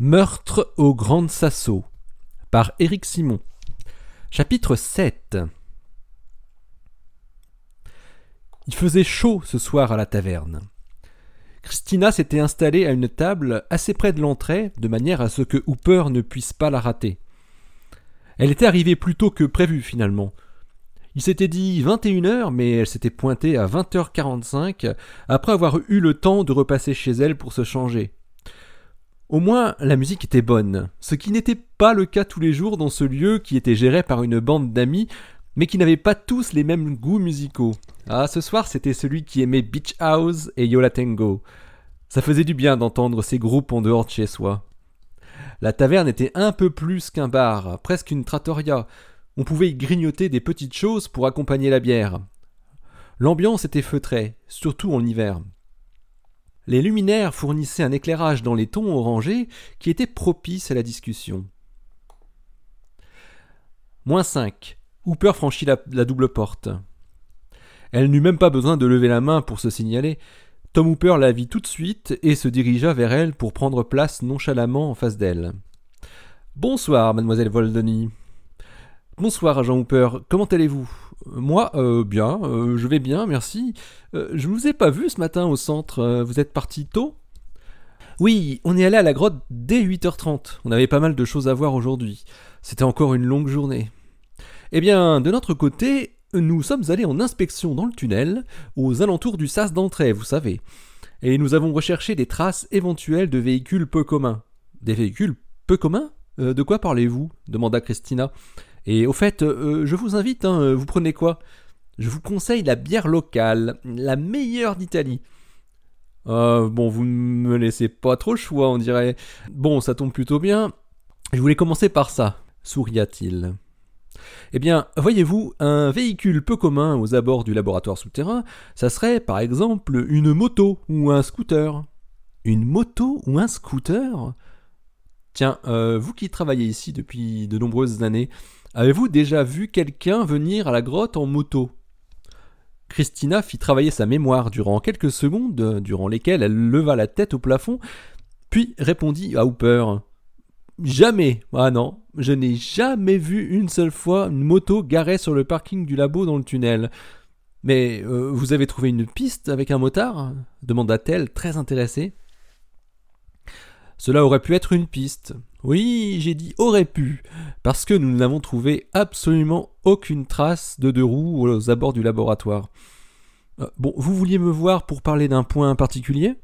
Meurtre au Grand Sasso par Éric Simon. Chapitre 7 Il faisait chaud ce soir à la taverne. Christina s'était installée à une table assez près de l'entrée, de manière à ce que Hooper ne puisse pas la rater. Elle était arrivée plus tôt que prévu finalement. Il s'était dit 21 heures, mais elle s'était pointée à 20h45 après avoir eu le temps de repasser chez elle pour se changer. Au moins, la musique était bonne, ce qui n'était pas le cas tous les jours dans ce lieu qui était géré par une bande d'amis, mais qui n'avaient pas tous les mêmes goûts musicaux. Ah, ce soir, c'était celui qui aimait Beach House et Yola Tango. Ça faisait du bien d'entendre ces groupes en dehors de chez soi. La taverne était un peu plus qu'un bar, presque une trattoria. On pouvait y grignoter des petites choses pour accompagner la bière. L'ambiance était feutrée, surtout en hiver. Les luminaires fournissaient un éclairage dans les tons orangés qui était propice à la discussion. Moins 5. Hooper franchit la, double porte. Elle n'eut même pas besoin de lever la main pour se signaler. Tom Hooper la vit tout de suite et se dirigea vers elle pour prendre place nonchalamment en face d'elle. Bonsoir, mademoiselle Voldeny. Bonsoir, agent Hooper. Comment allez-vous? Moi, euh, bien, euh, je vais bien, merci. Euh, je ne vous ai pas vu ce matin au centre. euh, vous êtes parti tôt? Oui, on est allé à la grotte dès 8h30. On avait pas mal de choses à voir aujourd'hui. C'était encore une longue journée. Eh bien, de notre côté, nous sommes allés en inspection dans le tunnel, aux alentours du sas d'entrée, vous savez. Et nous avons recherché des traces éventuelles de véhicules peu communs. Des véhicules peu communs? De quoi parlez-vous? demanda Christina. Et au fait, euh, je vous invite, hein, euh, vous prenez quoi? Je vous conseille la bière locale, la meilleure d'Italie. Euh, bon, vous ne me laissez pas trop le choix, on dirait. Bon, ça tombe plutôt bien. Je voulais commencer par ça, souria-t-il. Eh bien, voyez-vous, un véhicule peu commun aux abords du laboratoire souterrain, ça serait par exemple une moto ou un scooter. Une moto ou un scooter? Tiens, euh, vous qui travaillez ici depuis de nombreuses années, avez-vous déjà vu quelqu'un venir à la grotte en moto? Christina fit travailler sa mémoire durant quelques secondes, durant lesquelles elle leva la tête au plafond, puis répondit à Hooper. Jamais. Ah non, je n'ai jamais vu une seule fois une moto garée sur le parking du labo dans le tunnel. Mais euh, vous avez trouvé une piste avec un motard? demanda-t-elle, très intéressée. Cela aurait pu être une piste. Oui, j'ai dit aurait pu, parce que nous n'avons trouvé absolument aucune trace de deux roues aux abords du laboratoire. Euh, bon, vous vouliez me voir pour parler d'un point particulier?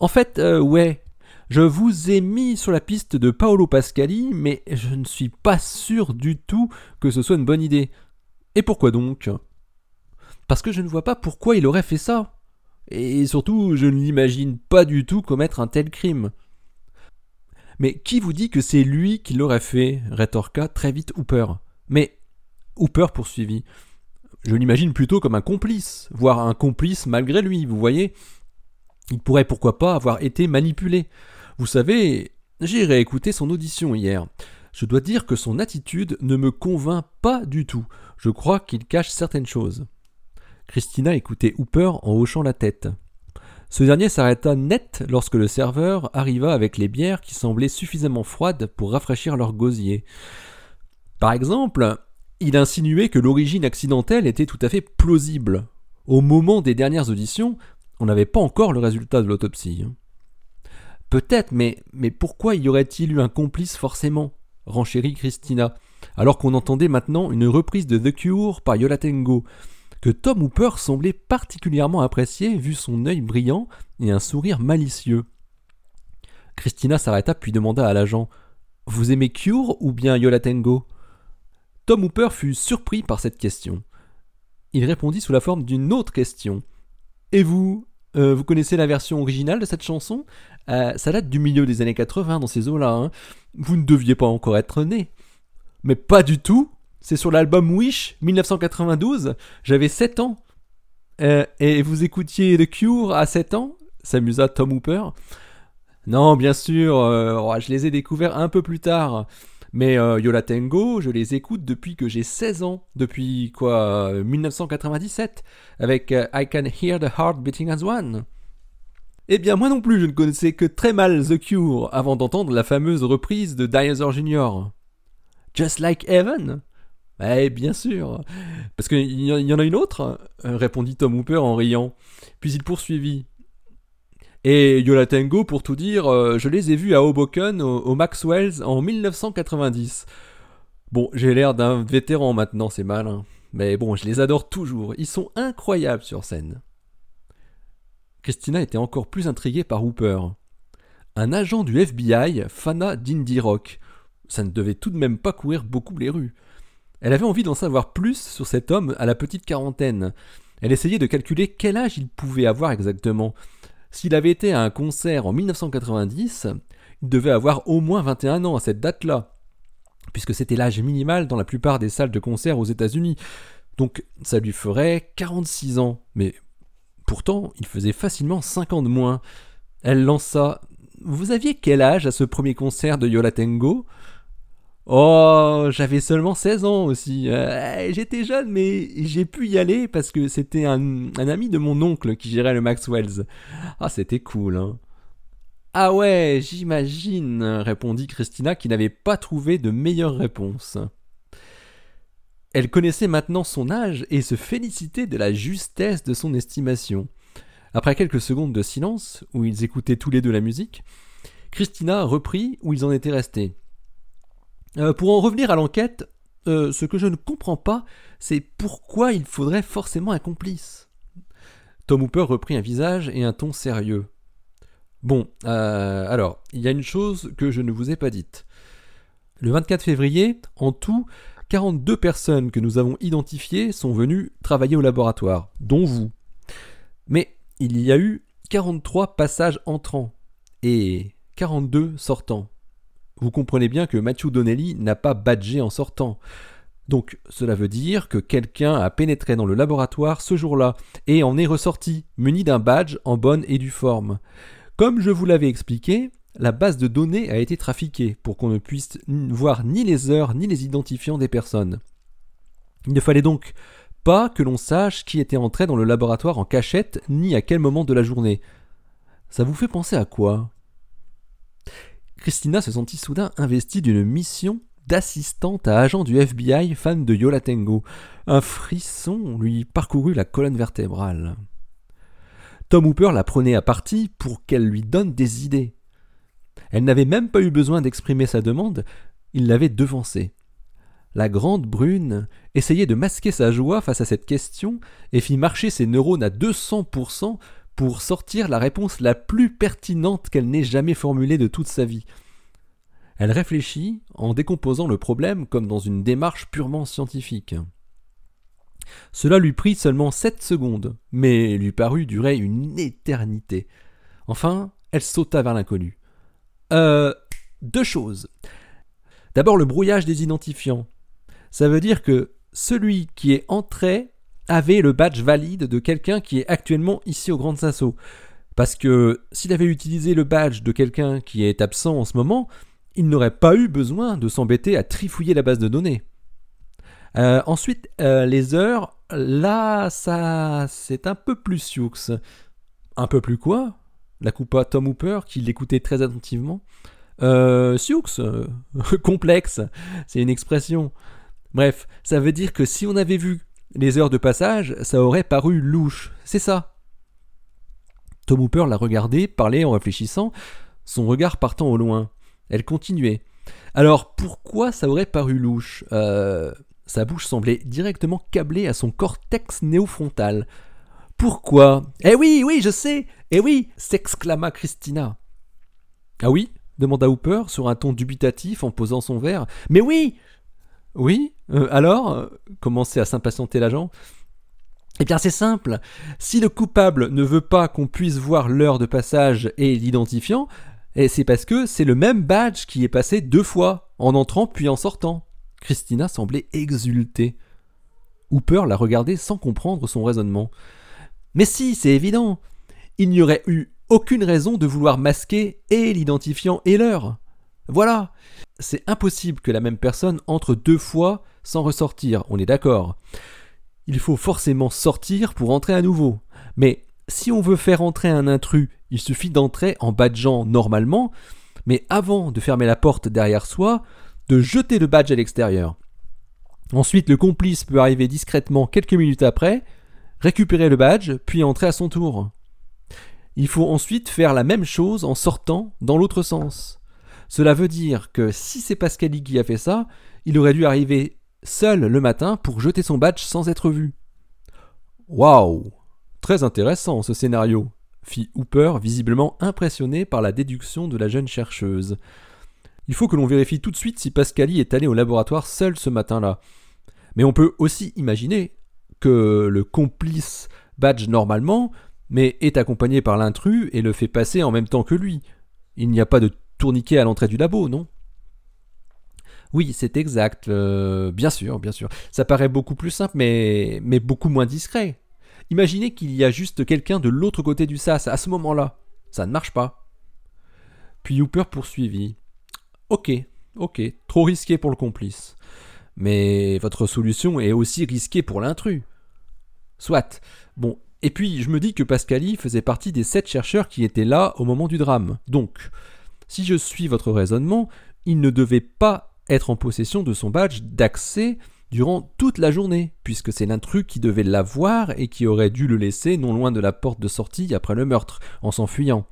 En fait, euh, ouais, je vous ai mis sur la piste de Paolo Pascali, mais je ne suis pas sûr du tout que ce soit une bonne idée. Et pourquoi donc? Parce que je ne vois pas pourquoi il aurait fait ça. Et surtout, je ne l'imagine pas du tout commettre un tel crime. Mais qui vous dit que c'est lui qui l'aurait fait rétorqua très vite Hooper? Mais Hooper poursuivit. Je l'imagine plutôt comme un complice, voire un complice malgré lui, vous voyez? Il pourrait pourquoi pas avoir été manipulé. Vous savez, j'ai réécouté son audition hier. Je dois dire que son attitude ne me convainc pas du tout. Je crois qu'il cache certaines choses. Christina écoutait Hooper en hochant la tête. Ce dernier s'arrêta net lorsque le serveur arriva avec les bières qui semblaient suffisamment froides pour rafraîchir leur gosier. Par exemple, il insinuait que l'origine accidentelle était tout à fait plausible. Au moment des dernières auditions, on n'avait pas encore le résultat de l'autopsie. Peut-être, mais, pourquoi y aurait-il eu un complice forcément? renchérit Christina, alors qu'on entendait maintenant une reprise de The Cure par Yola Tango, que Tom Hooper semblait particulièrement apprécier vu son œil brillant et un sourire malicieux. Christina s'arrêta puis demanda à l'agent Vous aimez Cure ou bien Yola Tango? Tom Hooper fut surpris par cette question. Il répondit sous la forme d'une autre question. Et vous Euh, Vous connaissez la version originale de cette chanson? Euh, Ça date du milieu des années 80 dans ces eaux-là. hein. Vous ne deviez pas encore être né. Mais pas du tout C'est sur l'album Wish 1992. J'avais 7 ans. Euh, et vous écoutiez The Cure à 7 ans s'amusa Tom Hooper. Non, bien sûr, euh, oh, je les ai découverts un peu plus tard. Mais euh, Yola Tango, je les écoute depuis que j'ai 16 ans, depuis quoi euh, 1997, avec I Can Hear the Heart Beating as One. Eh bien, moi non plus, je ne connaissais que très mal The Cure avant d'entendre la fameuse reprise de Dinosaur Jr. Just Like Heaven Eh bien sûr Parce qu'il y en a une autre répondit Tom Hooper en riant. Puis il poursuivit. Et Yola Tango, pour tout dire, euh, je les ai vus à Hoboken, au, Maxwell's, en 1990. Bon, j'ai l'air d'un vétéran maintenant, c'est malin. Mais bon, je les adore toujours. Ils sont incroyables sur scène. Christina était encore plus intriguée par Hooper. Un agent du FBI, Fana d'indie rock. Ça ne devait tout de même pas courir beaucoup les rues. Elle avait envie d'en savoir plus sur cet homme à la petite quarantaine. Elle essayait de calculer quel âge il pouvait avoir exactement. S'il avait été à un concert en 1990, il devait avoir au moins 21 ans à cette date-là, puisque c'était l'âge minimal dans la plupart des salles de concert aux États-Unis. Donc ça lui ferait 46 ans. Mais pourtant, il faisait facilement 5 ans de moins. Elle lança Vous aviez quel âge à ce premier concert de Yola Tango Oh, j'avais seulement 16 ans aussi. Euh, j'étais jeune, mais j'ai pu y aller parce que c'était un, ami de mon oncle qui gérait le Maxwell's. Ah, c'était cool, hein. Ah ouais, j'imagine, répondit Christina qui n'avait pas trouvé de meilleure réponse. Elle connaissait maintenant son âge et se félicitait de la justesse de son estimation. Après quelques secondes de silence, où ils écoutaient tous les deux la musique, Christina reprit où ils en étaient restés. Euh, pour en revenir à l'enquête, euh, ce que je ne comprends pas, c'est pourquoi il faudrait forcément un complice. Tom Hooper reprit un visage et un ton sérieux. Bon, euh, alors, il y a une chose que je ne vous ai pas dite. Le 24 février, en tout, 42 personnes que nous avons identifiées sont venues travailler au laboratoire, dont vous. Mais il y a eu 43 passages entrants et 42 sortants. Vous comprenez bien que Matthew Donnelly n'a pas badgé en sortant. Donc cela veut dire que quelqu'un a pénétré dans le laboratoire ce jour-là et en est ressorti, muni d'un badge en bonne et due forme. Comme je vous l'avais expliqué, la base de données a été trafiquée pour qu'on ne puisse voir ni les heures ni les identifiants des personnes. Il ne fallait donc pas que l'on sache qui était entré dans le laboratoire en cachette ni à quel moment de la journée. Ça vous fait penser à quoi? Christina se sentit soudain investie d'une mission d'assistante à agent du FBI fan de Yola Tango. Un frisson lui parcourut la colonne vertébrale. Tom Hooper la prenait à partie pour qu'elle lui donne des idées. Elle n'avait même pas eu besoin d'exprimer sa demande, il l'avait devancée. La grande brune essayait de masquer sa joie face à cette question et fit marcher ses neurones à 200% pour sortir la réponse la plus pertinente qu'elle n'ait jamais formulée de toute sa vie. Elle réfléchit en décomposant le problème comme dans une démarche purement scientifique. Cela lui prit seulement sept secondes, mais lui parut durer une éternité. Enfin, elle sauta vers l'inconnu. Euh. Deux choses. D'abord le brouillage des identifiants. Ça veut dire que celui qui est entré avait le badge valide de quelqu'un qui est actuellement ici au Grand Assauts. Parce que s'il avait utilisé le badge de quelqu'un qui est absent en ce moment, il n'aurait pas eu besoin de s'embêter à trifouiller la base de données. Euh, ensuite, euh, les heures, là, ça, c'est un peu plus sioux. Un peu plus quoi? La coupa Tom Hooper, qui l'écoutait très attentivement. Euh, sioux, complexe, c'est une expression. Bref, ça veut dire que si on avait vu les heures de passage, ça aurait paru louche. C'est ça. Tom Hooper la regardait, parlait en réfléchissant, son regard partant au loin. Elle continuait. Alors pourquoi ça aurait paru louche? Euh, Sa bouche semblait directement câblée à son cortex néofrontal. Pourquoi? Eh oui, oui, je sais Eh oui s'exclama Christina. Ah oui? demanda Hooper sur un ton dubitatif en posant son verre. Mais oui oui euh, Alors euh, commençait à s'impatienter l'agent? Eh bien c'est simple. Si le coupable ne veut pas qu'on puisse voir l'heure de passage et l'identifiant, eh, c'est parce que c'est le même badge qui est passé deux fois, en entrant puis en sortant. Christina semblait exulter. Hooper la regardait sans comprendre son raisonnement. Mais si, c'est évident. Il n'y aurait eu aucune raison de vouloir masquer et l'identifiant et l'heure. Voilà. C'est impossible que la même personne entre deux fois sans ressortir, on est d'accord. Il faut forcément sortir pour entrer à nouveau. Mais si on veut faire entrer un intrus, il suffit d'entrer en badgeant normalement, mais avant de fermer la porte derrière soi, de jeter le badge à l'extérieur. Ensuite, le complice peut arriver discrètement quelques minutes après, récupérer le badge, puis entrer à son tour. Il faut ensuite faire la même chose en sortant dans l'autre sens. Cela veut dire que si c'est Pascali qui a fait ça, il aurait dû arriver seul le matin pour jeter son badge sans être vu. Waouh Très intéressant ce scénario, fit Hooper, visiblement impressionné par la déduction de la jeune chercheuse. Il faut que l'on vérifie tout de suite si Pascali est allé au laboratoire seul ce matin-là. Mais on peut aussi imaginer que le complice badge normalement, mais est accompagné par l'intrus et le fait passer en même temps que lui. Il n'y a pas de tourniquet à l'entrée du labo, non? Oui, c'est exact. Euh, bien sûr, bien sûr. Ça paraît beaucoup plus simple, mais, beaucoup moins discret. Imaginez qu'il y a juste quelqu'un de l'autre côté du sas à ce moment-là. Ça ne marche pas. Puis Hooper poursuivit. Ok, ok, trop risqué pour le complice. Mais votre solution est aussi risquée pour l'intrus. Soit. Bon, et puis je me dis que Pascali faisait partie des sept chercheurs qui étaient là au moment du drame. Donc, si je suis votre raisonnement, il ne devait pas être en possession de son badge d'accès durant toute la journée, puisque c'est l'intrus qui devait l'avoir et qui aurait dû le laisser non loin de la porte de sortie après le meurtre, en s'enfuyant.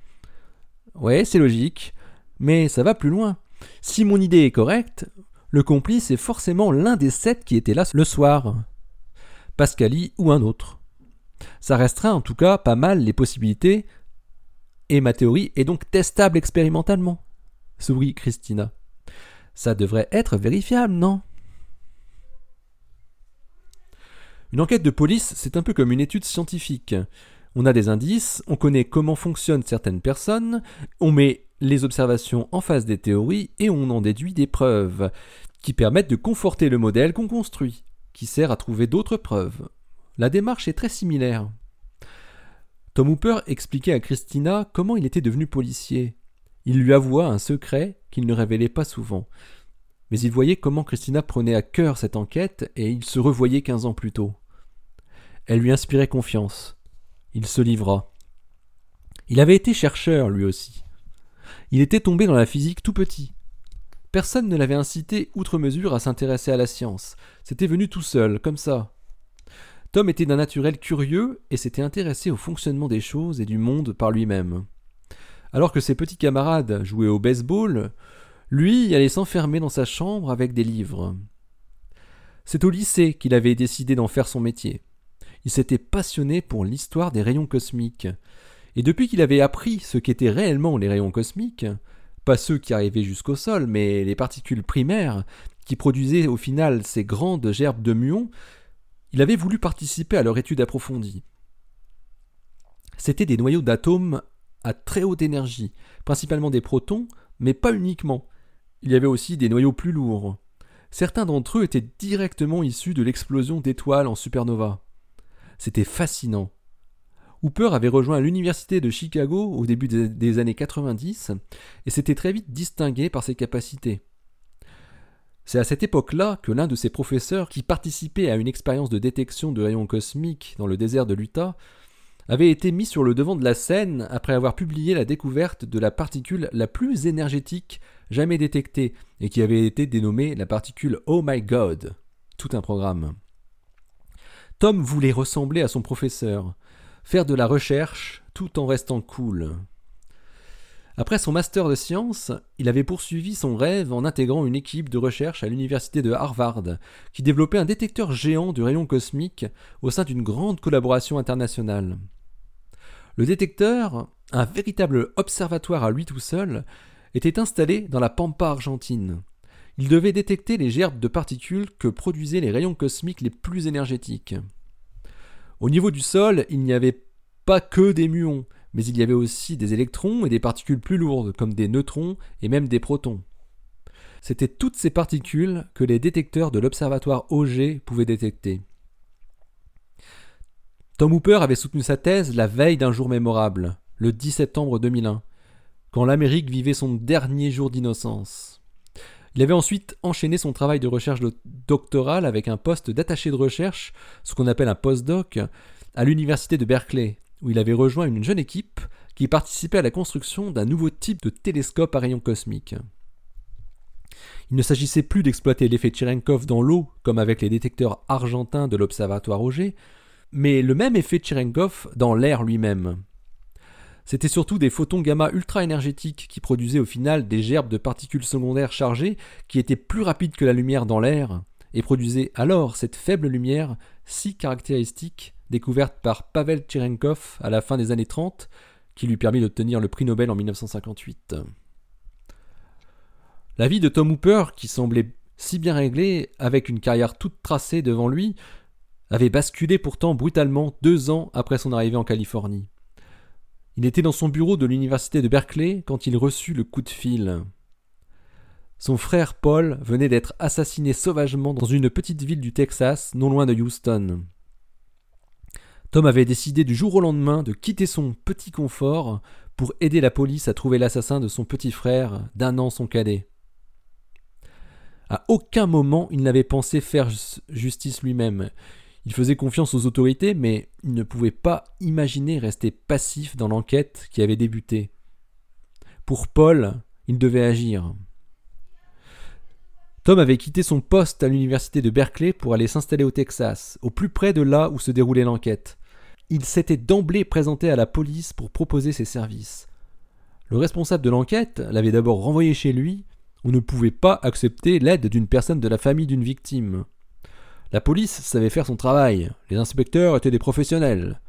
Ouais, c'est logique, mais ça va plus loin. Si mon idée est correcte, le complice est forcément l'un des sept qui étaient là le soir. Pascali ou un autre. Ça restreint en tout cas pas mal les possibilités, et ma théorie est donc testable expérimentalement. Sourit Christina. Ça devrait être vérifiable, non? Une enquête de police, c'est un peu comme une étude scientifique. On a des indices, on connaît comment fonctionnent certaines personnes, on met les observations en face des théories et on en déduit des preuves qui permettent de conforter le modèle qu'on construit, qui sert à trouver d'autres preuves. La démarche est très similaire. Tom Hooper expliquait à Christina comment il était devenu policier. Il lui avoua un secret qu'il ne révélait pas souvent mais il voyait comment Christina prenait à cœur cette enquête et il se revoyait quinze ans plus tôt. Elle lui inspirait confiance. Il se livra. Il avait été chercheur, lui aussi. Il était tombé dans la physique tout petit. Personne ne l'avait incité outre mesure à s'intéresser à la science. C'était venu tout seul, comme ça. Était d'un naturel curieux et s'était intéressé au fonctionnement des choses et du monde par lui-même. Alors que ses petits camarades jouaient au baseball, lui allait s'enfermer dans sa chambre avec des livres. C'est au lycée qu'il avait décidé d'en faire son métier. Il s'était passionné pour l'histoire des rayons cosmiques. Et depuis qu'il avait appris ce qu'étaient réellement les rayons cosmiques, pas ceux qui arrivaient jusqu'au sol, mais les particules primaires, qui produisaient au final ces grandes gerbes de muons, il avait voulu participer à leur étude approfondie. C'étaient des noyaux d'atomes à très haute énergie, principalement des protons, mais pas uniquement, il y avait aussi des noyaux plus lourds. Certains d'entre eux étaient directement issus de l'explosion d'étoiles en supernova. C'était fascinant. Hooper avait rejoint l'université de Chicago au début des années 90 et s'était très vite distingué par ses capacités. C'est à cette époque-là que l'un de ses professeurs, qui participait à une expérience de détection de rayons cosmiques dans le désert de l'Utah, avait été mis sur le devant de la scène après avoir publié la découverte de la particule la plus énergétique jamais détectée et qui avait été dénommée la particule Oh my God. Tout un programme. Tom voulait ressembler à son professeur, faire de la recherche tout en restant cool. Après son master de sciences, il avait poursuivi son rêve en intégrant une équipe de recherche à l'université de Harvard, qui développait un détecteur géant de rayons cosmiques au sein d'une grande collaboration internationale. Le détecteur, un véritable observatoire à lui tout seul, était installé dans la pampa argentine. Il devait détecter les gerbes de particules que produisaient les rayons cosmiques les plus énergétiques. Au niveau du sol, il n'y avait pas que des muons, mais il y avait aussi des électrons et des particules plus lourdes, comme des neutrons et même des protons. C'étaient toutes ces particules que les détecteurs de l'observatoire Auger pouvaient détecter. Tom Hooper avait soutenu sa thèse la veille d'un jour mémorable, le 10 septembre 2001, quand l'Amérique vivait son dernier jour d'innocence. Il avait ensuite enchaîné son travail de recherche doctorale avec un poste d'attaché de recherche, ce qu'on appelle un postdoc, à l'université de Berkeley, où il avait rejoint une jeune équipe qui participait à la construction d'un nouveau type de télescope à rayons cosmiques. Il ne s'agissait plus d'exploiter l'effet Cherenkov dans l'eau, comme avec les détecteurs argentins de l'observatoire Auger, mais le même effet Cherenkov dans l'air lui-même. C'était surtout des photons gamma ultra énergétiques qui produisaient au final des gerbes de particules secondaires chargées qui étaient plus rapides que la lumière dans l'air et produisaient alors cette faible lumière si caractéristique découverte par Pavel Cherenkov à la fin des années 30 qui lui permit d'obtenir le prix Nobel en 1958. La vie de Tom Hooper, qui semblait si bien réglée, avec une carrière toute tracée devant lui, avait basculé pourtant brutalement deux ans après son arrivée en Californie. Il était dans son bureau de l'université de Berkeley quand il reçut le coup de fil. Son frère Paul venait d'être assassiné sauvagement dans une petite ville du Texas, non loin de Houston. Tom avait décidé du jour au lendemain de quitter son petit confort pour aider la police à trouver l'assassin de son petit frère, d'un an son cadet. À aucun moment il n'avait pensé faire justice lui-même. Il faisait confiance aux autorités, mais il ne pouvait pas imaginer rester passif dans l'enquête qui avait débuté. Pour Paul, il devait agir. Tom avait quitté son poste à l'université de Berkeley pour aller s'installer au Texas, au plus près de là où se déroulait l'enquête. Il s'était d'emblée présenté à la police pour proposer ses services. Le responsable de l'enquête l'avait d'abord renvoyé chez lui, on ne pouvait pas accepter l'aide d'une personne de la famille d'une victime. La police savait faire son travail, les inspecteurs étaient des professionnels.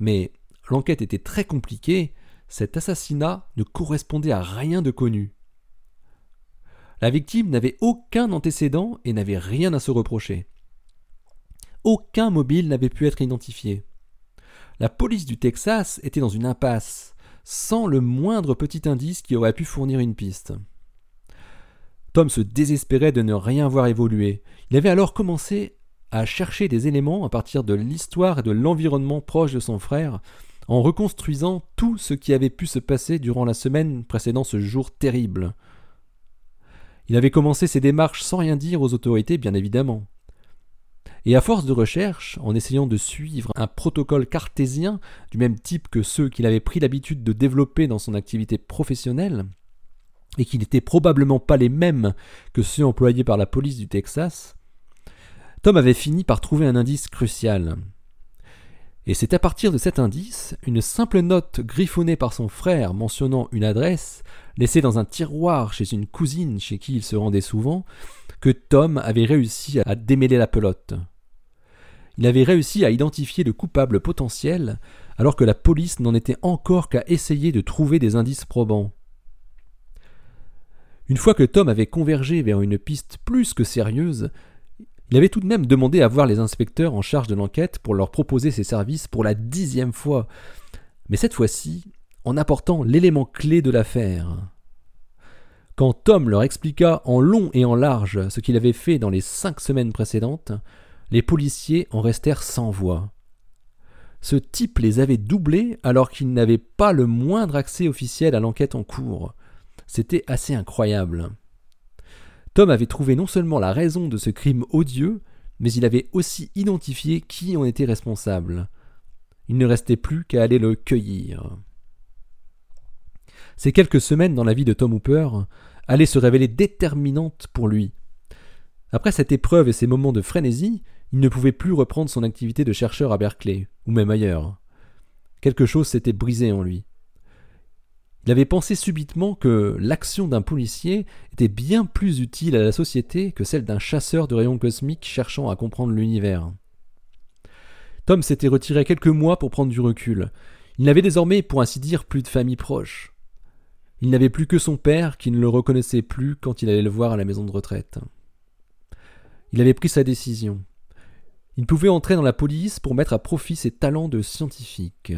Mais l'enquête était très compliquée, cet assassinat ne correspondait à rien de connu. La victime n'avait aucun antécédent et n'avait rien à se reprocher. Aucun mobile n'avait pu être identifié. La police du Texas était dans une impasse, sans le moindre petit indice qui aurait pu fournir une piste. Tom se désespérait de ne rien voir évoluer. Il avait alors commencé à chercher des éléments à partir de l'histoire et de l'environnement proche de son frère, en reconstruisant tout ce qui avait pu se passer durant la semaine précédant ce jour terrible. Il avait commencé ses démarches sans rien dire aux autorités, bien évidemment. Et à force de recherche, en essayant de suivre un protocole cartésien du même type que ceux qu'il avait pris l'habitude de développer dans son activité professionnelle, et qui n'étaient probablement pas les mêmes que ceux employés par la police du Texas, Tom avait fini par trouver un indice crucial. Et c'est à partir de cet indice, une simple note griffonnée par son frère mentionnant une adresse, laissée dans un tiroir chez une cousine chez qui il se rendait souvent, que Tom avait réussi à démêler la pelote. Il avait réussi à identifier le coupable potentiel, alors que la police n'en était encore qu'à essayer de trouver des indices probants. Une fois que Tom avait convergé vers une piste plus que sérieuse, il avait tout de même demandé à voir les inspecteurs en charge de l'enquête pour leur proposer ses services pour la dixième fois, mais cette fois-ci en apportant l'élément clé de l'affaire. Quand Tom leur expliqua en long et en large ce qu'il avait fait dans les cinq semaines précédentes, les policiers en restèrent sans voix. Ce type les avait doublés alors qu'ils n'avaient pas le moindre accès officiel à l'enquête en cours. C'était assez incroyable. Tom avait trouvé non seulement la raison de ce crime odieux, mais il avait aussi identifié qui en était responsable. Il ne restait plus qu'à aller le cueillir. Ces quelques semaines dans la vie de Tom Hooper allaient se révéler déterminantes pour lui. Après cette épreuve et ces moments de frénésie, il ne pouvait plus reprendre son activité de chercheur à Berkeley, ou même ailleurs. Quelque chose s'était brisé en lui. Il avait pensé subitement que l'action d'un policier était bien plus utile à la société que celle d'un chasseur de rayons cosmiques cherchant à comprendre l'univers. Tom s'était retiré quelques mois pour prendre du recul. Il n'avait désormais, pour ainsi dire, plus de famille proche. Il n'avait plus que son père qui ne le reconnaissait plus quand il allait le voir à la maison de retraite. Il avait pris sa décision. Il pouvait entrer dans la police pour mettre à profit ses talents de scientifique.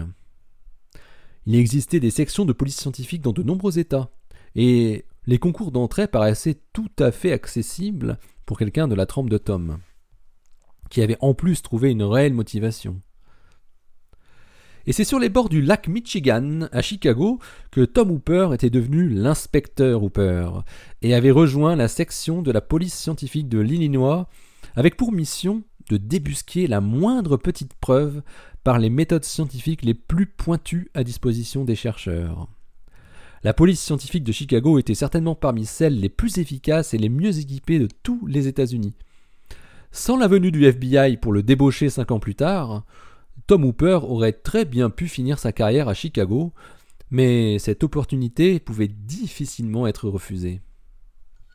Il existait des sections de police scientifique dans de nombreux États, et les concours d'entrée paraissaient tout à fait accessibles pour quelqu'un de la trempe de Tom, qui avait en plus trouvé une réelle motivation. Et c'est sur les bords du lac Michigan, à Chicago, que Tom Hooper était devenu l'inspecteur Hooper, et avait rejoint la section de la police scientifique de l'Illinois, avec pour mission de débusquer la moindre petite preuve par les méthodes scientifiques les plus pointues à disposition des chercheurs. La police scientifique de Chicago était certainement parmi celles les plus efficaces et les mieux équipées de tous les États-Unis. Sans la venue du FBI pour le débaucher cinq ans plus tard, Tom Hooper aurait très bien pu finir sa carrière à Chicago, mais cette opportunité pouvait difficilement être refusée.